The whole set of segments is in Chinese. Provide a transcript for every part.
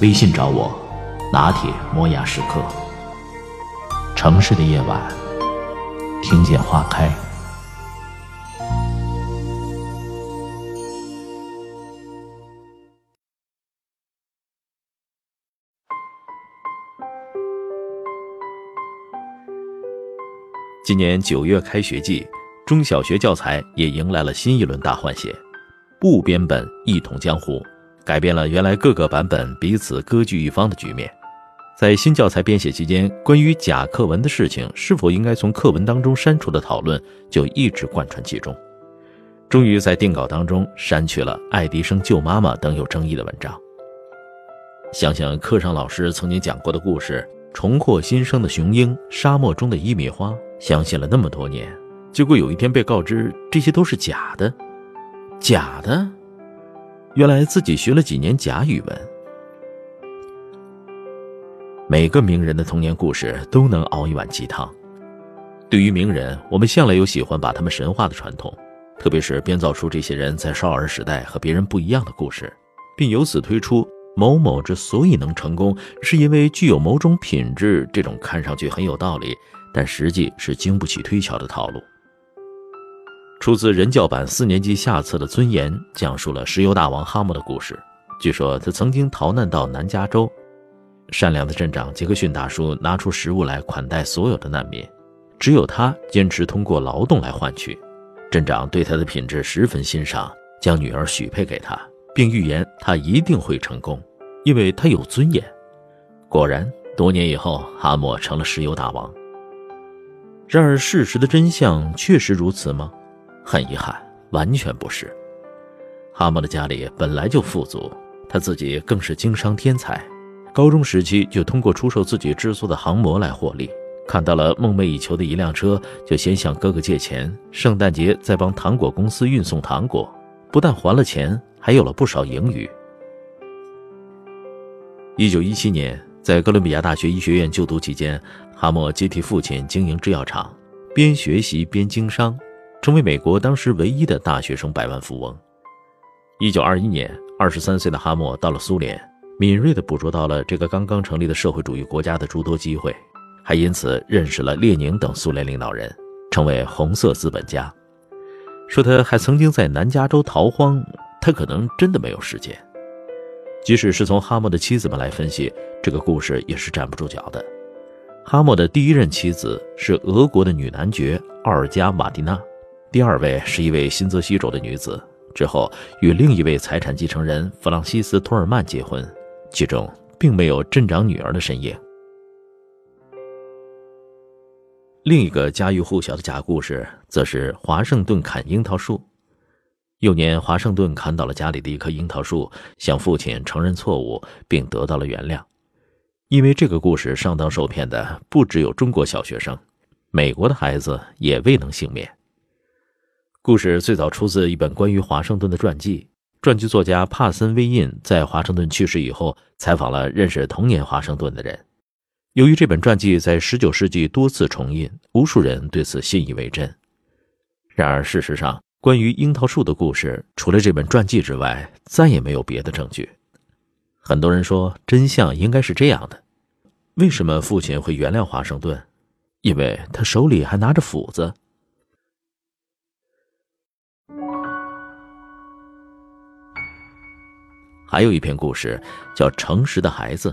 微信找我，拿铁磨牙时刻。城市的夜晚，听见花开。今年九月开学季，中小学教材也迎来了新一轮大换血，不编本一统江湖，改变了原来各个版本彼此割据一方的局面。在新教材编写期间，关于假课文的事情是否应该从课文当中删除的讨论就一直贯穿其中。终于在定稿当中删去了爱迪生救妈妈等有争议的文章。想想课上老师曾经讲过的故事。重获新生的雄鹰，沙漠中的一米花，相信了那么多年，结果有一天被告知这些都是假的，假的。原来自己学了几年假语文。每个名人的童年故事都能熬一碗鸡汤。对于名人，我们向来有喜欢把他们神话的传统，特别是编造出这些人在少儿时代和别人不一样的故事，并由此推出。某某之所以能成功，是因为具有某种品质。这种看上去很有道理，但实际是经不起推敲的套路。出自人教版四年级下册的《尊严》，讲述了石油大王哈默的故事。据说他曾经逃难到南加州，善良的镇长杰克逊大叔拿出食物来款待所有的难民，只有他坚持通过劳动来换取。镇长对他的品质十分欣赏，将女儿许配给他。并预言他一定会成功，因为他有尊严。果然，多年以后，哈默成了石油大王。然而，事实的真相确实如此吗？很遗憾，完全不是。哈默的家里本来就富足，他自己更是经商天才。高中时期就通过出售自己制作的航模来获利。看到了梦寐以求的一辆车，就先向哥哥借钱，圣诞节再帮糖果公司运送糖果。不但还了钱。还有了不少盈余。一九一七年，在哥伦比亚大学医学院就读期间，哈默接替父亲经营制药厂，边学习边经商，成为美国当时唯一的大学生百万富翁。一九二一年，二十三岁的哈默到了苏联，敏锐地捕捉到了这个刚刚成立的社会主义国家的诸多机会，还因此认识了列宁等苏联领导人，成为红色资本家。说他还曾经在南加州逃荒。他可能真的没有时间。即使是从哈默的妻子们来分析，这个故事也是站不住脚的。哈默的第一任妻子是俄国的女男爵奥尔加·马蒂娜，第二位是一位新泽西州的女子，之后与另一位财产继承人弗朗西斯·托尔曼结婚，其中并没有镇长女儿的身影。另一个家喻户晓的假故事，则是华盛顿砍樱桃树。幼年，华盛顿砍倒了家里的一棵樱桃树，向父亲承认错误，并得到了原谅。因为这个故事上当受骗的不只有中国小学生，美国的孩子也未能幸免。故事最早出自一本关于华盛顿的传记，传记作家帕森·威印在华盛顿去世以后，采访了认识童年华盛顿的人。由于这本传记在19世纪多次重印，无数人对此信以为真。然而，事实上，关于樱桃树的故事，除了这本传记之外，再也没有别的证据。很多人说，真相应该是这样的：为什么父亲会原谅华盛顿？因为他手里还拿着斧子。还有一篇故事叫《诚实的孩子》。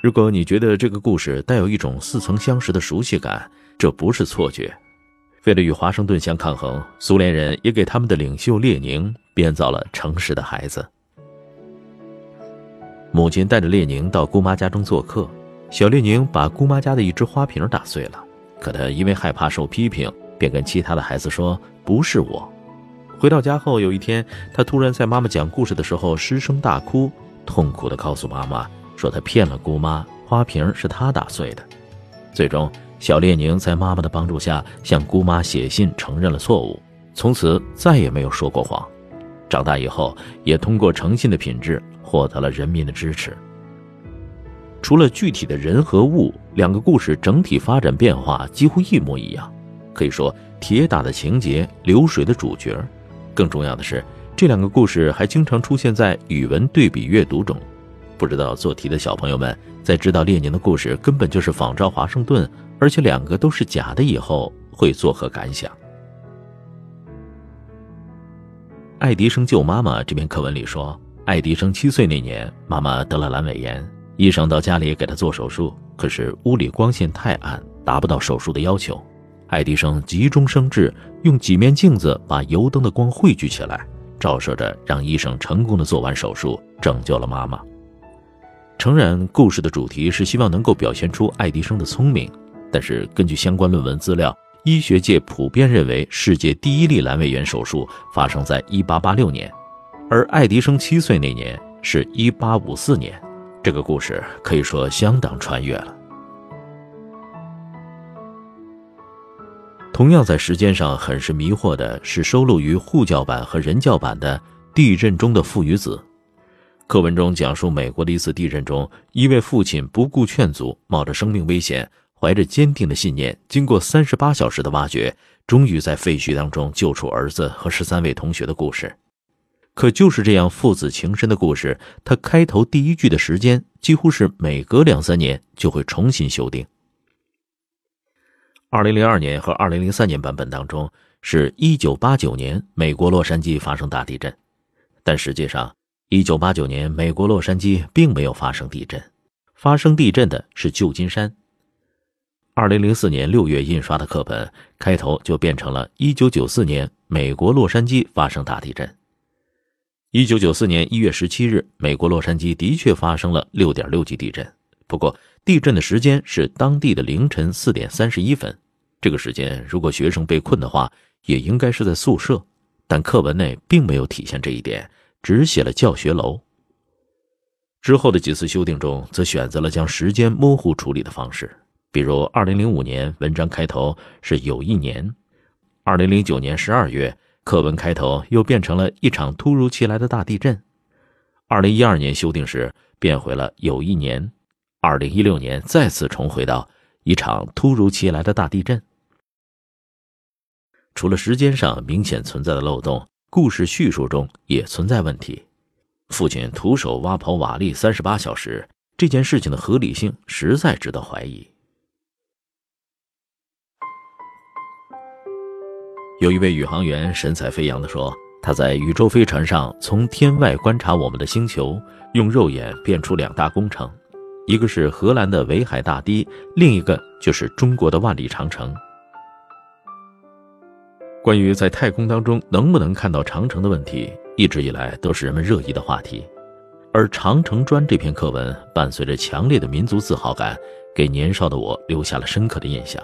如果你觉得这个故事带有一种似曾相识的熟悉感，这不是错觉。为了与华盛顿相抗衡，苏联人也给他们的领袖列宁编造了诚实的孩子。母亲带着列宁到姑妈家中做客，小列宁把姑妈家的一只花瓶打碎了，可他因为害怕受批评，便跟其他的孩子说：“不是我。”回到家后，有一天，他突然在妈妈讲故事的时候失声大哭，痛苦地告诉妈妈，说他骗了姑妈，花瓶是他打碎的。最终，小列宁在妈妈的帮助下向姑妈写信承认了错误，从此再也没有说过谎。长大以后，也通过诚信的品质获得了人民的支持。除了具体的人和物，两个故事整体发展变化几乎一模一样，可以说铁打的情节，流水的主角。更重要的是，这两个故事还经常出现在语文对比阅读中。不知道做题的小朋友们在知道列宁的故事根本就是仿照华盛顿，而且两个都是假的以后，会作何感想？爱迪生救妈妈这篇课文里说，爱迪生七岁那年，妈妈得了阑尾炎。医生到家里给他做手术，可是屋里光线太暗，达不到手术的要求。爱迪生急中生智，用几面镜子把油灯的光汇聚起来，照射着，让医生成功的做完手术，拯救了妈妈。诚然，故事的主题是希望能够表现出爱迪生的聪明，但是根据相关论文资料，医学界普遍认为世界第一例阑尾炎手术发生在1886年，而爱迪生七岁那年是一八五四年。这个故事可以说相当穿越了。同样在时间上很是迷惑的是收录于沪教版和人教版的《地震中的父与子》。课文中讲述美国的一次地震中，一位父亲不顾劝阻，冒着生命危险，怀着坚定的信念，经过三十八小时的挖掘，终于在废墟当中救出儿子和十三位同学的故事。可就是这样父子情深的故事，它开头第一句的时间几乎是每隔两三年就会重新修订。二零零二年和二零零三年版本当中是一九八九年美国洛杉矶发生大地震，但实际上一九八九年美国洛杉矶并没有发生地震，发生地震的是旧金山。二零零四年六月印刷的课本开头就变成了一九九四年美国洛杉矶发生大地震。一九九四年一月十七日，美国洛杉矶的确发生了六点六级地震。不过，地震的时间是当地的凌晨四点三十一分。这个时间，如果学生被困的话，也应该是在宿舍。但课文内并没有体现这一点，只写了教学楼。之后的几次修订中，则选择了将时间模糊处理的方式。比如，二零零五年文章开头是有一年，二零零九年十二月。课文开头又变成了一场突如其来的大地震。二零一二年修订时变回了有一年，二零一六年再次重回到一场突如其来的大地震。除了时间上明显存在的漏洞，故事叙述中也存在问题。父亲徒手挖刨瓦砾三十八小时，这件事情的合理性实在值得怀疑。有一位宇航员神采飞扬地说：“他在宇宙飞船上从天外观察我们的星球，用肉眼辨出两大工程，一个是荷兰的围海大堤，另一个就是中国的万里长城。”关于在太空当中能不能看到长城的问题，一直以来都是人们热议的话题。而《长城砖》这篇课文伴随着强烈的民族自豪感，给年少的我留下了深刻的印象。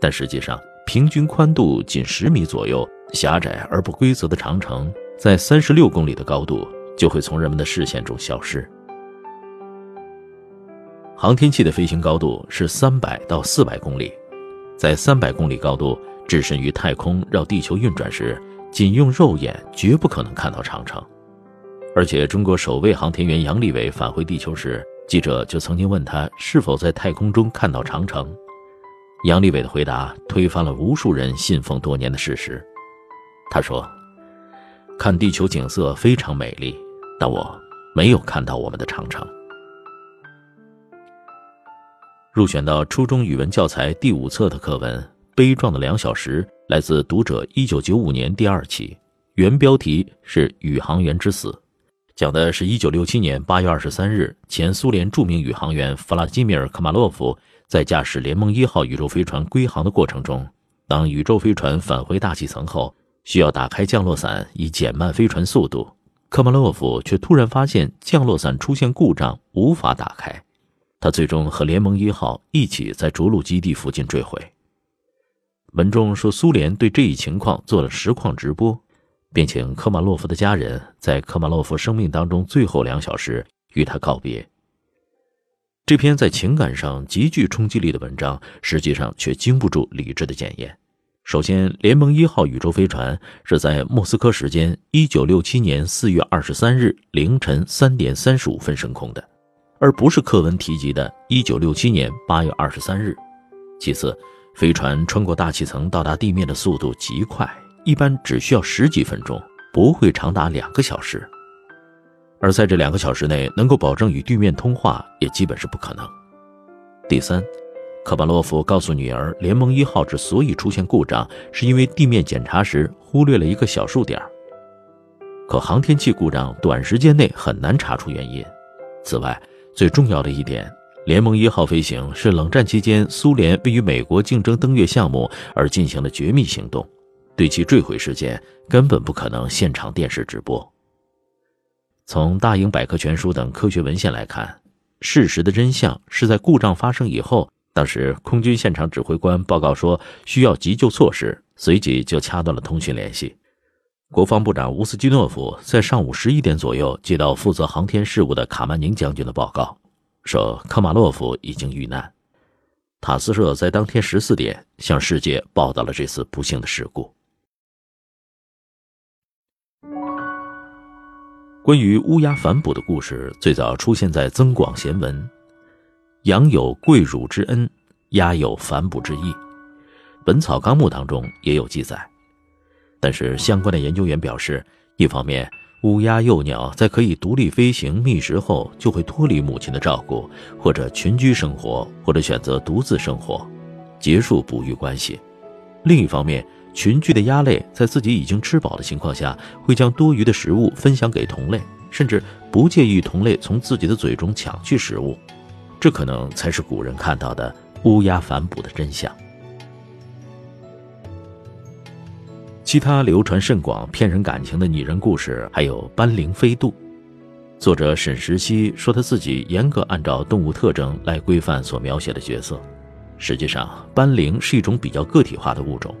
但实际上，平均宽度仅十米左右、狭窄而不规则的长城，在三十六公里的高度就会从人们的视线中消失。航天器的飞行高度是三百到四百公里，在三百公里高度置身于太空绕地球运转时，仅用肉眼绝不可能看到长城。而且，中国首位航天员杨利伟返回地球时，记者就曾经问他是否在太空中看到长城。杨利伟的回答推翻了无数人信奉多年的事实。他说：“看地球景色非常美丽，但我没有看到我们的长城。”入选到初中语文教材第五册的课文《悲壮的两小时》，来自《读者》一九九五年第二期，原标题是《宇航员之死》，讲的是一九六七年八月二十三日，前苏联著名宇航员弗拉基米尔·科马洛夫。在驾驶联盟一号宇宙飞船归航的过程中，当宇宙飞船返回大气层后，需要打开降落伞以减慢飞船速度。科马洛夫却突然发现降落伞出现故障，无法打开。他最终和联盟一号一起在着陆基地附近坠毁。文中说，苏联对这一情况做了实况直播，并请科马洛夫的家人在科马洛夫生命当中最后两小时与他告别。这篇在情感上极具冲击力的文章，实际上却经不住理智的检验。首先，联盟一号宇宙飞船是在莫斯科时间一九六七年四月二十三日凌晨三点三十五分升空的，而不是课文提及的一九六七年八月二十三日。其次，飞船穿过大气层到达地面的速度极快，一般只需要十几分钟，不会长达两个小时。而在这两个小时内能够保证与地面通话，也基本是不可能。第三，科巴洛夫告诉女儿，联盟一号之所以出现故障，是因为地面检查时忽略了一个小数点。可航天器故障短时间内很难查出原因。此外，最重要的一点，联盟一号飞行是冷战期间苏联为与美国竞争登月项目而进行的绝密行动，对其坠毁事件根本不可能现场电视直播。从大英百科全书等科学文献来看，事实的真相是在故障发生以后，当时空军现场指挥官报告说需要急救措施，随即就掐断了通讯联系。国防部长乌斯基诺夫在上午十一点左右接到负责航天事务的卡曼宁将军的报告，说科马洛夫已经遇难。塔斯社在当天十四点向世界报道了这次不幸的事故。关于乌鸦反哺的故事，最早出现在《增广贤文》，羊有跪乳之恩，鸦有反哺之意，《本草纲目》当中也有记载。但是相关的研究员表示，一方面，乌鸦幼鸟在可以独立飞行觅食后，就会脱离母亲的照顾，或者群居生活，或者选择独自生活，结束哺育关系；另一方面，群居的鸭类在自己已经吃饱的情况下，会将多余的食物分享给同类，甚至不介意同类从自己的嘴中抢去食物。这可能才是古人看到的乌鸦反哺的真相。其他流传甚广、骗人感情的拟人故事还有斑羚飞渡。作者沈石溪说他自己严格按照动物特征来规范所描写的角色，实际上斑羚是一种比较个体化的物种。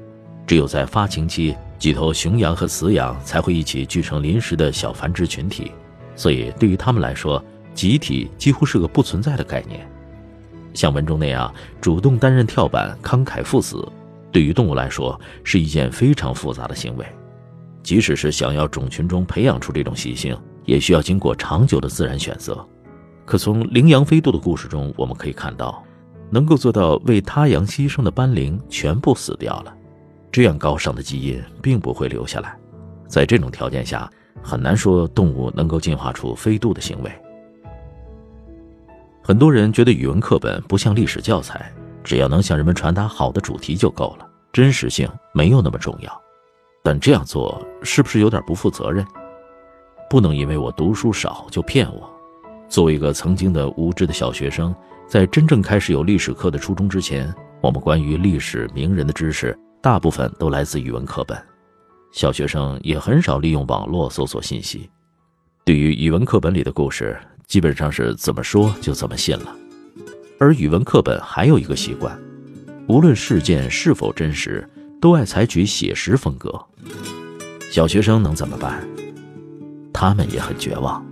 只有在发情期，几头雄羊和雌羊才会一起聚成临时的小繁殖群体，所以对于它们来说，集体几乎是个不存在的概念。像文中那样主动担任跳板、慷慨赴死，对于动物来说是一件非常复杂的行为。即使是想要种群中培养出这种习性，也需要经过长久的自然选择。可从羚羊飞渡的故事中，我们可以看到，能够做到为他羊牺牲的斑羚全部死掉了。这样高尚的基因并不会留下来，在这种条件下，很难说动物能够进化出飞渡的行为。很多人觉得语文课本不像历史教材，只要能向人们传达好的主题就够了，真实性没有那么重要。但这样做是不是有点不负责任？不能因为我读书少就骗我。作为一个曾经的无知的小学生，在真正开始有历史课的初中之前，我们关于历史名人的知识。大部分都来自语文课本，小学生也很少利用网络搜索信息。对于语文课本里的故事，基本上是怎么说就怎么信了。而语文课本还有一个习惯，无论事件是否真实，都爱采取写实风格。小学生能怎么办？他们也很绝望。